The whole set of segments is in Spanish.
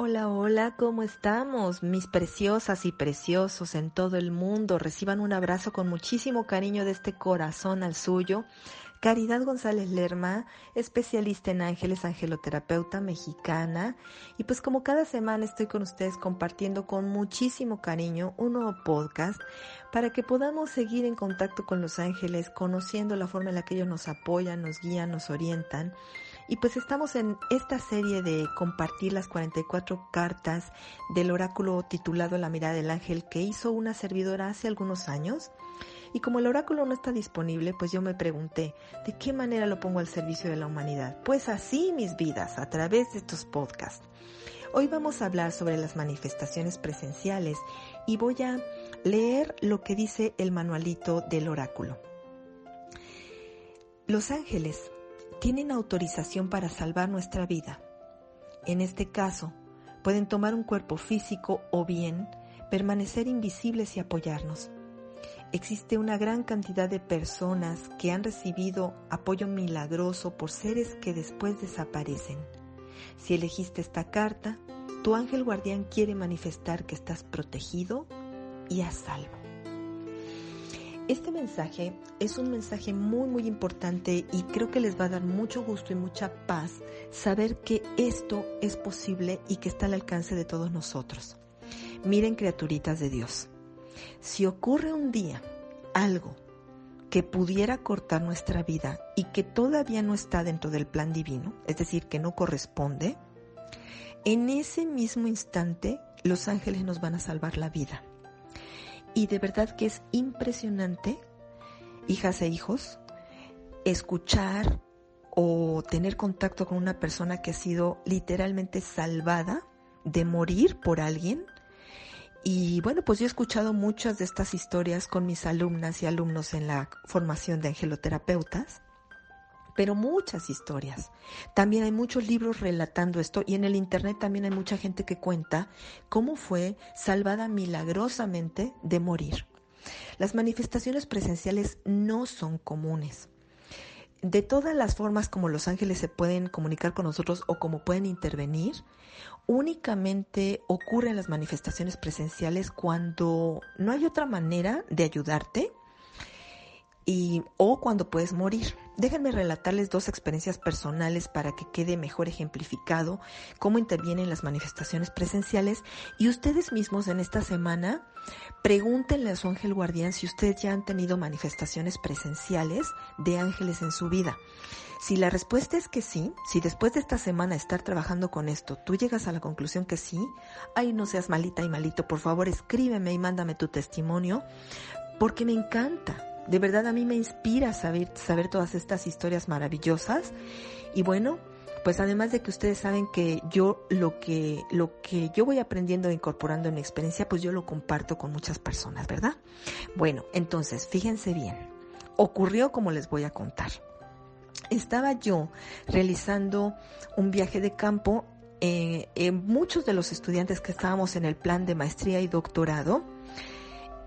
Hola, hola, ¿cómo estamos? Mis preciosas y preciosos en todo el mundo, reciban un abrazo con muchísimo cariño de este corazón al suyo. Caridad González Lerma, especialista en ángeles, angeloterapeuta mexicana. Y pues como cada semana estoy con ustedes compartiendo con muchísimo cariño un nuevo podcast para que podamos seguir en contacto con los ángeles, conociendo la forma en la que ellos nos apoyan, nos guían, nos orientan y pues estamos en esta serie de compartir las 44 cartas del oráculo titulado La mirada del ángel que hizo una servidora hace algunos años. Y como el oráculo no está disponible, pues yo me pregunté, ¿de qué manera lo pongo al servicio de la humanidad? Pues así mis vidas, a través de estos podcasts. Hoy vamos a hablar sobre las manifestaciones presenciales y voy a leer lo que dice el manualito del oráculo. Los ángeles tienen autorización para salvar nuestra vida. En este caso, pueden tomar un cuerpo físico o bien permanecer invisibles y apoyarnos. Existe una gran cantidad de personas que han recibido apoyo milagroso por seres que después desaparecen. Si elegiste esta carta, tu ángel guardián quiere manifestar que estás protegido y a salvo. Este mensaje es un mensaje muy muy importante y creo que les va a dar mucho gusto y mucha paz saber que esto es posible y que está al alcance de todos nosotros. Miren criaturitas de Dios, si ocurre un día algo que pudiera cortar nuestra vida y que todavía no está dentro del plan divino, es decir, que no corresponde, en ese mismo instante los ángeles nos van a salvar la vida. Y de verdad que es impresionante, hijas e hijos, escuchar o tener contacto con una persona que ha sido literalmente salvada de morir por alguien. Y bueno, pues yo he escuchado muchas de estas historias con mis alumnas y alumnos en la formación de angeloterapeutas pero muchas historias. También hay muchos libros relatando esto y en el Internet también hay mucha gente que cuenta cómo fue salvada milagrosamente de morir. Las manifestaciones presenciales no son comunes. De todas las formas como los ángeles se pueden comunicar con nosotros o como pueden intervenir, únicamente ocurren las manifestaciones presenciales cuando no hay otra manera de ayudarte y, o cuando puedes morir. Déjenme relatarles dos experiencias personales para que quede mejor ejemplificado cómo intervienen las manifestaciones presenciales y ustedes mismos en esta semana pregúntenle a su ángel guardián si ustedes ya han tenido manifestaciones presenciales de ángeles en su vida. Si la respuesta es que sí, si después de esta semana estar trabajando con esto, tú llegas a la conclusión que sí, ay no seas malita y malito, por favor escríbeme y mándame tu testimonio, porque me encanta de verdad a mí me inspira saber, todas estas historias maravillosas. Y bueno, pues además de que ustedes saben que yo lo que, lo que yo voy aprendiendo e incorporando en mi experiencia, pues yo lo comparto con muchas personas, ¿verdad? Bueno, entonces, fíjense bien. Ocurrió como les voy a contar. Estaba yo realizando un viaje de campo. Eh, muchos de los estudiantes que estábamos en el plan de maestría y doctorado,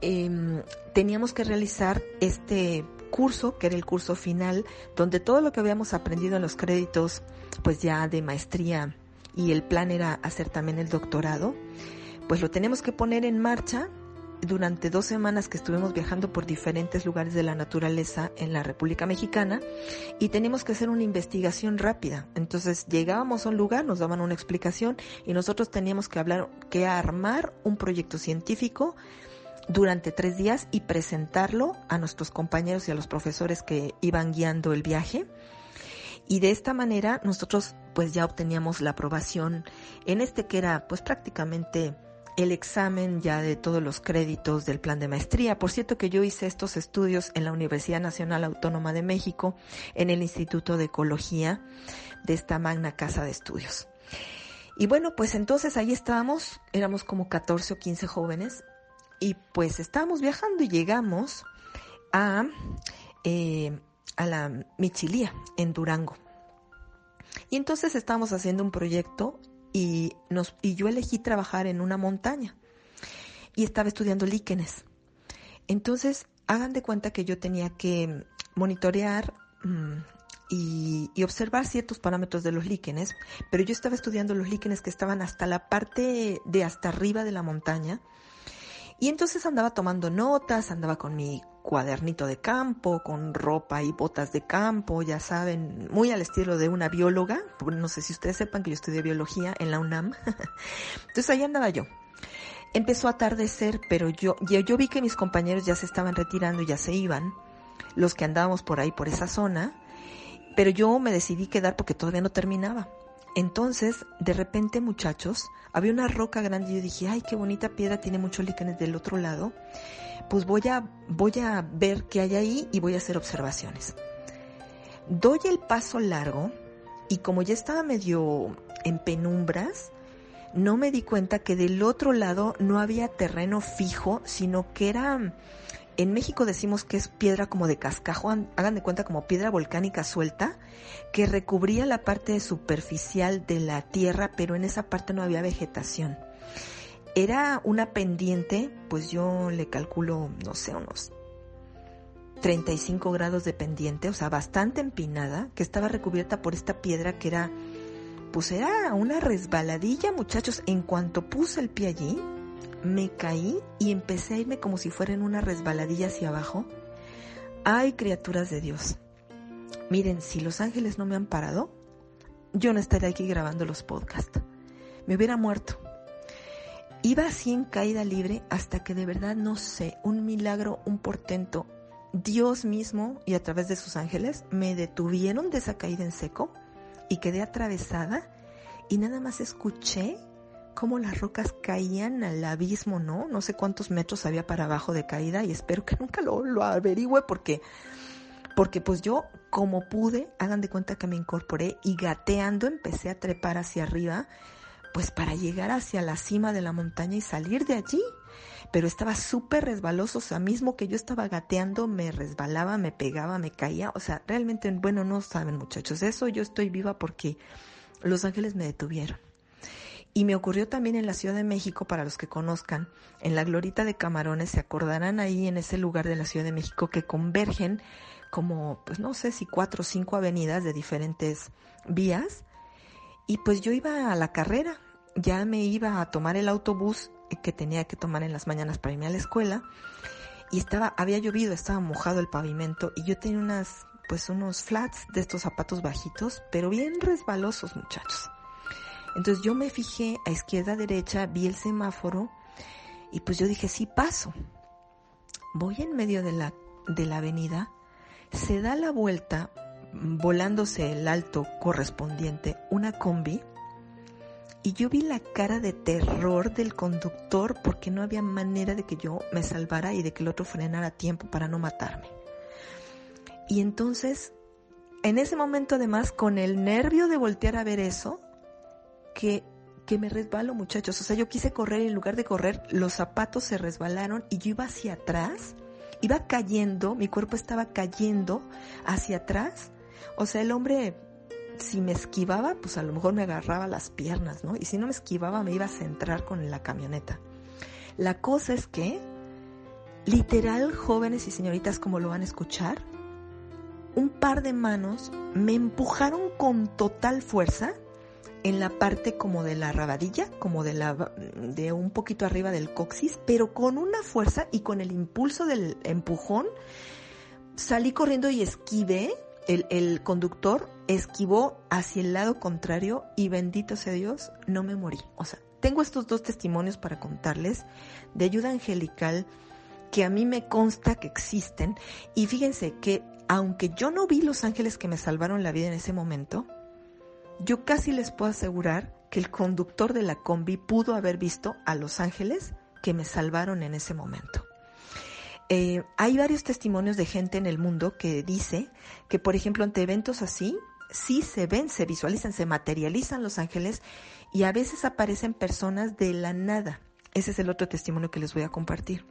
Em, teníamos que realizar este curso, que era el curso final, donde todo lo que habíamos aprendido en los créditos, pues ya de maestría y el plan era hacer también el doctorado, pues lo tenemos que poner en marcha durante dos semanas que estuvimos viajando por diferentes lugares de la naturaleza en la República Mexicana y teníamos que hacer una investigación rápida. Entonces llegábamos a un lugar, nos daban una explicación y nosotros teníamos que hablar, que armar un proyecto científico durante tres días y presentarlo a nuestros compañeros y a los profesores que iban guiando el viaje. Y de esta manera nosotros pues ya obteníamos la aprobación en este que era pues prácticamente el examen ya de todos los créditos del plan de maestría. Por cierto que yo hice estos estudios en la Universidad Nacional Autónoma de México, en el Instituto de Ecología de esta magna casa de estudios. Y bueno, pues entonces ahí estábamos, éramos como 14 o 15 jóvenes, y pues estábamos viajando y llegamos a, eh, a la Michilía, en Durango. Y entonces estábamos haciendo un proyecto y, nos, y yo elegí trabajar en una montaña y estaba estudiando líquenes. Entonces, hagan de cuenta que yo tenía que monitorear mm, y, y, observar ciertos parámetros de los líquenes, pero yo estaba estudiando los líquenes que estaban hasta la parte de hasta arriba de la montaña. Y entonces andaba tomando notas, andaba con mi cuadernito de campo, con ropa y botas de campo, ya saben, muy al estilo de una bióloga. No sé si ustedes sepan que yo estudié biología en la UNAM. Entonces ahí andaba yo. Empezó a atardecer, pero yo, yo, vi que mis compañeros ya se estaban retirando ya se iban, los que andábamos por ahí, por esa zona, pero yo me decidí quedar porque todavía no terminaba. Entonces, de repente, muchachos, había una roca grande y yo dije, ay, qué bonita piedra, tiene muchos líquenes del otro lado pues voy a, voy a ver qué hay ahí y voy a hacer observaciones. Doy el paso largo y como ya estaba medio en penumbras, no me di cuenta que del otro lado no había terreno fijo, sino que era, en México decimos que es piedra como de cascajo, hagan de cuenta como piedra volcánica suelta, que recubría la parte superficial de la tierra, pero en esa parte no había vegetación. Era una pendiente, pues yo le calculo, no sé, unos 35 grados de pendiente, o sea, bastante empinada, que estaba recubierta por esta piedra que era, pues era una resbaladilla, muchachos. En cuanto puse el pie allí, me caí y empecé a irme como si fuera en una resbaladilla hacia abajo. Ay, criaturas de Dios. Miren, si los ángeles no me han parado, yo no estaría aquí grabando los podcasts. Me hubiera muerto. Iba así en caída libre hasta que de verdad no sé, un milagro, un portento, Dios mismo y a través de sus ángeles me detuvieron de esa caída en seco y quedé atravesada y nada más escuché cómo las rocas caían al abismo, ¿no? No sé cuántos metros había para abajo de caída y espero que nunca lo, lo averigüe porque, porque pues yo como pude, hagan de cuenta que me incorporé y gateando empecé a trepar hacia arriba pues para llegar hacia la cima de la montaña y salir de allí. Pero estaba súper resbaloso, o sea, mismo que yo estaba gateando, me resbalaba, me pegaba, me caía, o sea, realmente, bueno, no saben muchachos, eso yo estoy viva porque los ángeles me detuvieron. Y me ocurrió también en la Ciudad de México, para los que conozcan, en la Glorita de Camarones, se acordarán ahí en ese lugar de la Ciudad de México que convergen como, pues no sé si cuatro o cinco avenidas de diferentes vías. Y pues yo iba a la carrera, ya me iba a tomar el autobús que tenía que tomar en las mañanas para irme a la escuela. Y estaba, había llovido, estaba mojado el pavimento y yo tenía unas, pues unos flats de estos zapatos bajitos, pero bien resbalosos muchachos. Entonces yo me fijé a izquierda, derecha, vi el semáforo y pues yo dije, sí paso. Voy en medio de la, de la avenida, se da la vuelta volándose el alto correspondiente una combi y yo vi la cara de terror del conductor porque no había manera de que yo me salvara y de que el otro frenara a tiempo para no matarme. Y entonces, en ese momento además, con el nervio de voltear a ver eso, que, que me resbalo muchachos, o sea, yo quise correr y en lugar de correr, los zapatos se resbalaron y yo iba hacia atrás, iba cayendo, mi cuerpo estaba cayendo hacia atrás o sea, el hombre, si me esquivaba, pues a lo mejor me agarraba las piernas, ¿no? Y si no me esquivaba, me iba a centrar con la camioneta. La cosa es que, literal, jóvenes y señoritas, como lo van a escuchar, un par de manos me empujaron con total fuerza en la parte como de la rabadilla, como de la de un poquito arriba del coxis, pero con una fuerza y con el impulso del empujón salí corriendo y esquivé el, conductor esquivó hacia el lado contrario y bendito sea Dios, no me morí. O sea, tengo estos dos testimonios para contarles de ayuda angelical que a mí me consta que existen. Y fíjense que aunque yo no vi los ángeles que me salvaron la vida en ese momento, yo casi les puedo asegurar que el conductor de la combi pudo haber visto a los ángeles que me salvaron en ese momento. Eh, hay varios testimonios de gente en el mundo que dice que, por ejemplo, ante eventos así, sí se ven, se visualizan, se materializan los ángeles y a veces aparecen personas de la nada. Ese es el otro testimonio que les voy a compartir.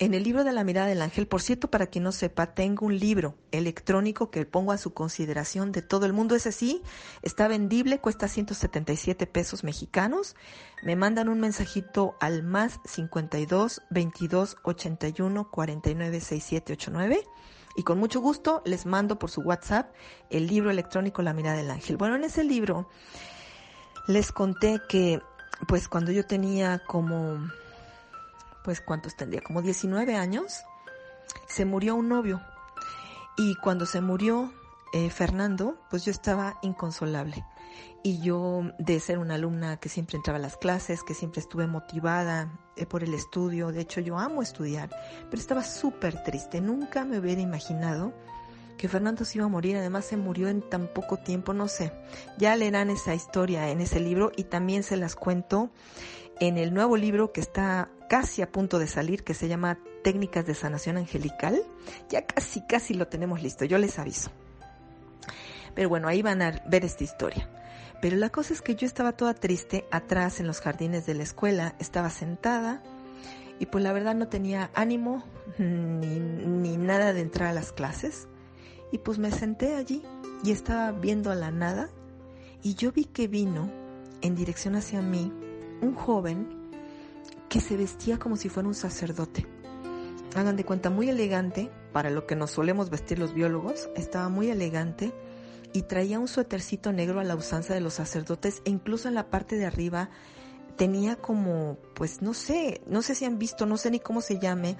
En el libro de la mirada del ángel, por cierto, para quien no sepa, tengo un libro electrónico que pongo a su consideración de todo el mundo. Ese sí, está vendible, cuesta 177 pesos mexicanos. Me mandan un mensajito al más 52 22 81 49 67 89 y con mucho gusto les mando por su WhatsApp el libro electrónico La mirada del ángel. Bueno, en ese libro les conté que pues cuando yo tenía como pues ¿cuántos tendría? Como 19 años, se murió un novio. Y cuando se murió eh, Fernando, pues yo estaba inconsolable. Y yo, de ser una alumna que siempre entraba a las clases, que siempre estuve motivada eh, por el estudio, de hecho yo amo estudiar, pero estaba súper triste. Nunca me hubiera imaginado que Fernando se iba a morir, además se murió en tan poco tiempo, no sé. Ya leerán esa historia en ese libro y también se las cuento en el nuevo libro que está casi a punto de salir, que se llama Técnicas de Sanación Angelical. Ya casi, casi lo tenemos listo, yo les aviso. Pero bueno, ahí van a ver esta historia. Pero la cosa es que yo estaba toda triste atrás en los jardines de la escuela, estaba sentada y pues la verdad no tenía ánimo ni, ni nada de entrar a las clases. Y pues me senté allí y estaba viendo a la nada y yo vi que vino en dirección hacia mí un joven que se vestía como si fuera un sacerdote. Hagan de cuenta, muy elegante, para lo que nos solemos vestir los biólogos, estaba muy elegante y traía un suétercito negro a la usanza de los sacerdotes e incluso en la parte de arriba tenía como, pues no sé, no sé si han visto, no sé ni cómo se llame,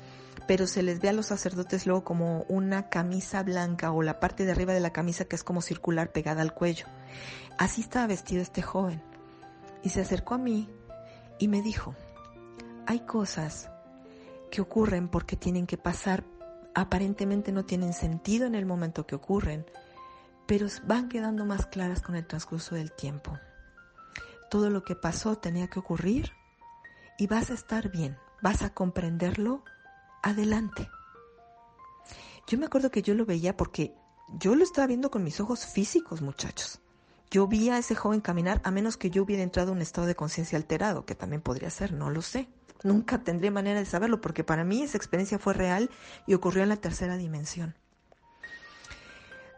pero se les ve a los sacerdotes luego como una camisa blanca o la parte de arriba de la camisa que es como circular pegada al cuello. Así estaba vestido este joven. Y se acercó a mí y me dijo, hay cosas que ocurren porque tienen que pasar, aparentemente no tienen sentido en el momento que ocurren, pero van quedando más claras con el transcurso del tiempo. Todo lo que pasó tenía que ocurrir y vas a estar bien, vas a comprenderlo adelante. Yo me acuerdo que yo lo veía porque yo lo estaba viendo con mis ojos físicos, muchachos. Yo vi a ese joven caminar a menos que yo hubiera entrado en un estado de conciencia alterado, que también podría ser, no lo sé. Nunca tendré manera de saberlo porque para mí esa experiencia fue real y ocurrió en la tercera dimensión.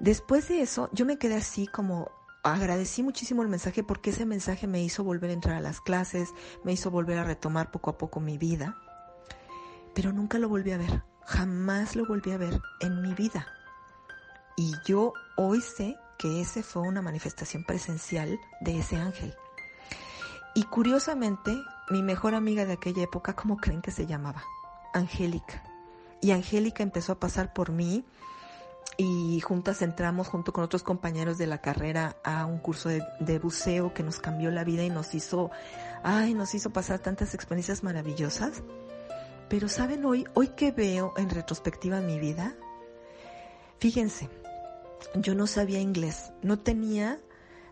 Después de eso, yo me quedé así como agradecí muchísimo el mensaje porque ese mensaje me hizo volver a entrar a las clases, me hizo volver a retomar poco a poco mi vida, pero nunca lo volví a ver, jamás lo volví a ver en mi vida. Y yo hoy sé que ese fue una manifestación presencial de ese ángel. Y curiosamente, mi mejor amiga de aquella época, ¿cómo creen que se llamaba? Angélica. Y Angélica empezó a pasar por mí y juntas entramos junto con otros compañeros de la carrera a un curso de, buceo que nos cambió la vida y nos hizo, ay, nos hizo pasar tantas experiencias maravillosas. Pero saben hoy, hoy que veo en retrospectiva mi vida, fíjense, yo no sabía inglés, no tenía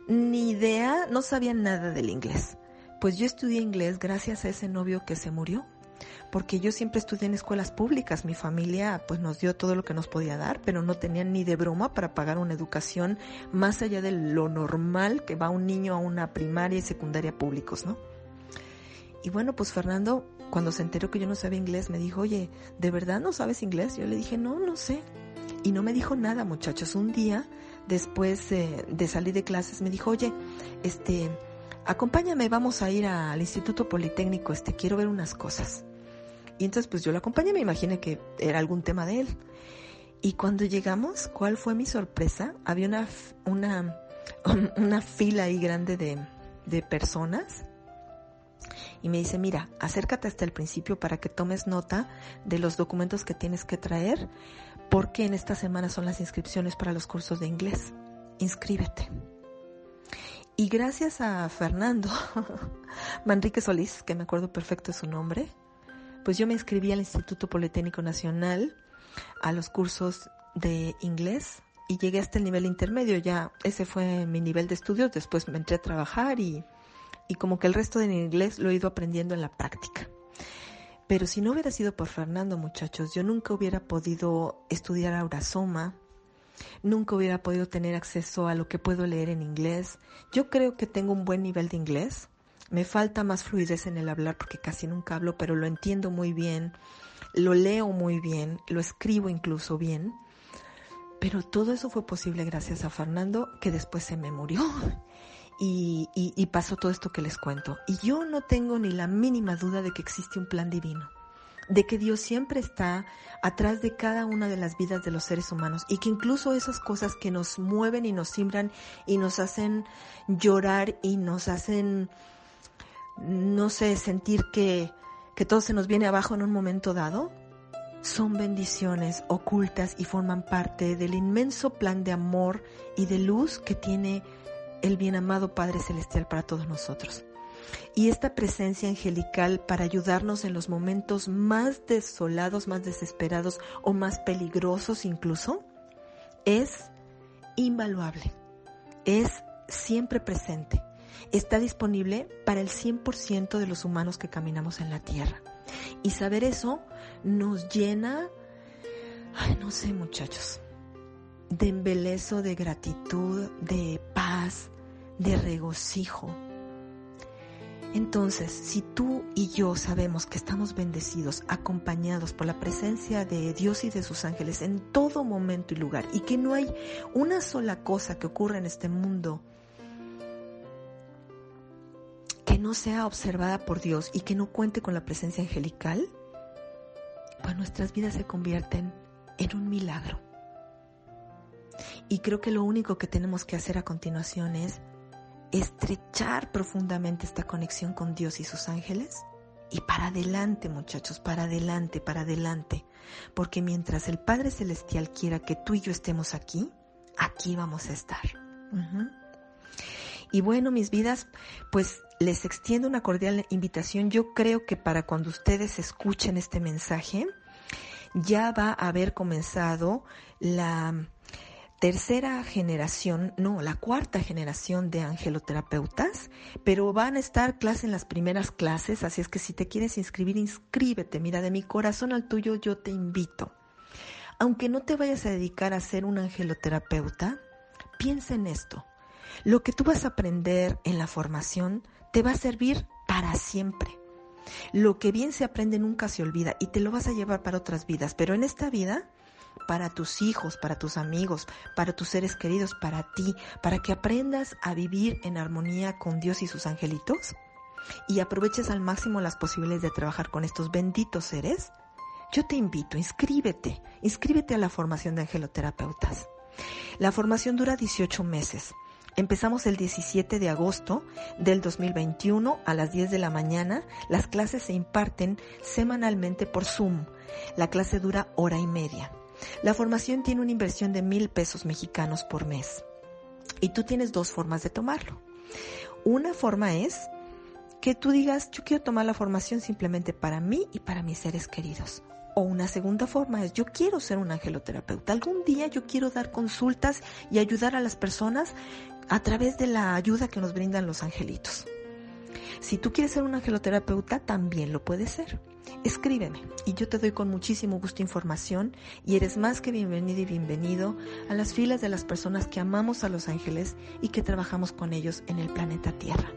ni idea, no sabía nada del inglés. Pues yo estudié inglés gracias a ese novio que se murió, porque yo siempre estudié en escuelas públicas, mi familia pues nos dio todo lo que nos podía dar, pero no tenían ni de broma para pagar una educación más allá de lo normal que va un niño a una primaria y secundaria públicos, ¿no? Y bueno, pues Fernando, cuando se enteró que yo no sabía inglés, me dijo, oye, ¿de verdad no sabes inglés? Yo le dije, no, no sé. Y no me dijo nada, muchachos. Un día, después de salir de clases, me dijo, oye, este, acompáñame, vamos a ir al Instituto Politécnico, este, quiero ver unas cosas. Y entonces, pues yo lo acompañé, me imaginé que era algún tema de él. Y cuando llegamos, ¿cuál fue mi sorpresa? Había una, una, una fila ahí grande de, de personas y me dice, mira, acércate hasta el principio para que tomes nota de los documentos que tienes que traer, porque en esta semana son las inscripciones para los cursos de inglés. Inscríbete. Y gracias a Fernando Manrique Solís, que me acuerdo perfecto de su nombre, pues yo me inscribí al Instituto Politécnico Nacional a los cursos de inglés y llegué hasta el nivel intermedio. Ya ese fue mi nivel de estudios. Después me entré a trabajar y, y como que el resto del inglés lo he ido aprendiendo en la práctica. Pero si no hubiera sido por Fernando, muchachos, yo nunca hubiera podido estudiar Aurasoma, nunca hubiera podido tener acceso a lo que puedo leer en inglés. Yo creo que tengo un buen nivel de inglés. Me falta más fluidez en el hablar porque casi nunca hablo, pero lo entiendo muy bien, lo leo muy bien, lo escribo incluso bien. Pero todo eso fue posible gracias a Fernando, que después se me murió y, pasó todo esto que les cuento. Y yo no tengo ni la mínima duda de que existe un plan divino de que Dios siempre está atrás de cada una de las vidas de los seres humanos y que incluso esas cosas que nos mueven y nos simbran y nos hacen llorar y nos hacen, no sé, sentir que, que todo se nos viene abajo en un momento dado, son bendiciones ocultas y forman parte del inmenso plan de amor y de luz que tiene el bien amado Padre Celestial para todos nosotros. Y esta presencia angelical para ayudarnos en los momentos más desolados, más desesperados o más peligrosos incluso, es invaluable, es siempre presente, está disponible para el 100% de los humanos que caminamos en la tierra. Y saber eso nos llena, ay, no sé muchachos, de embelezo, de gratitud, de paz, de regocijo. Entonces, si tú y yo sabemos que estamos bendecidos, acompañados por la presencia de Dios y de sus ángeles en todo momento y lugar, y que no hay una sola cosa que ocurra en este mundo que no sea observada por Dios y que no cuente con la presencia angelical, pues nuestras vidas se convierten en un milagro. Y creo que lo único que tenemos que hacer a continuación es estrechar profundamente esta conexión con Dios y sus ángeles. Y para adelante, muchachos, para adelante, para adelante. Porque mientras el Padre Celestial quiera que tú y yo estemos aquí, aquí vamos a estar. Y bueno, mis vidas, pues les extiendo una cordial invitación. Yo creo que para cuando ustedes escuchen este mensaje, ya va a haber comenzado la tercera generación, no, la cuarta generación de angeloterapeutas, pero van a estar clases en las primeras clases, así es que si te quieres inscribir, inscríbete. Mira, de mi corazón al tuyo yo te invito. Aunque no te vayas a dedicar a ser un angeloterapeuta, piensa en esto. Lo que tú vas a aprender en la formación te va a servir para siempre. Lo que bien se aprende nunca se olvida y te lo vas a llevar para otras vidas, pero en esta vida para tus hijos, para tus amigos, para tus seres queridos, para ti, para que aprendas a vivir en armonía con Dios y sus angelitos y aproveches al máximo las posibilidades de trabajar con estos benditos seres, yo te invito, inscríbete, inscríbete a la formación de angeloterapeutas. La formación dura 18 meses. Empezamos el 17 de agosto del 2021 a las 10 de la mañana. Las clases se imparten semanalmente por Zoom. La clase dura hora y media. La formación tiene una inversión de mil pesos mexicanos por mes. Y tú tienes dos formas de tomarlo. Una forma es que tú digas, yo quiero tomar la formación simplemente para mí y para mis seres queridos. O una segunda forma es, yo quiero ser un angeloterapeuta. Algún día yo quiero dar consultas y ayudar a las personas a través de la ayuda que nos brindan los angelitos. Si tú quieres ser un angeloterapeuta, también lo puedes ser escríbeme y yo te doy con muchísimo gusto información y eres más que bienvenido y bienvenido a las filas de las personas que amamos a los ángeles y que trabajamos con ellos en el planeta Tierra.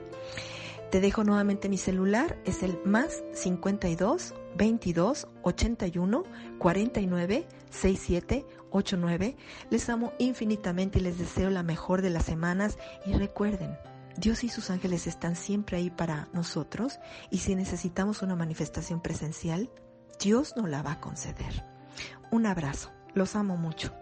Te dejo nuevamente mi celular, es el más 52 22 81 49 67 89. Les amo infinitamente y les deseo la mejor de las semanas y recuerden, Dios y sus ángeles están siempre ahí para nosotros y si necesitamos una manifestación presencial, Dios nos la va a conceder. Un abrazo, los amo mucho.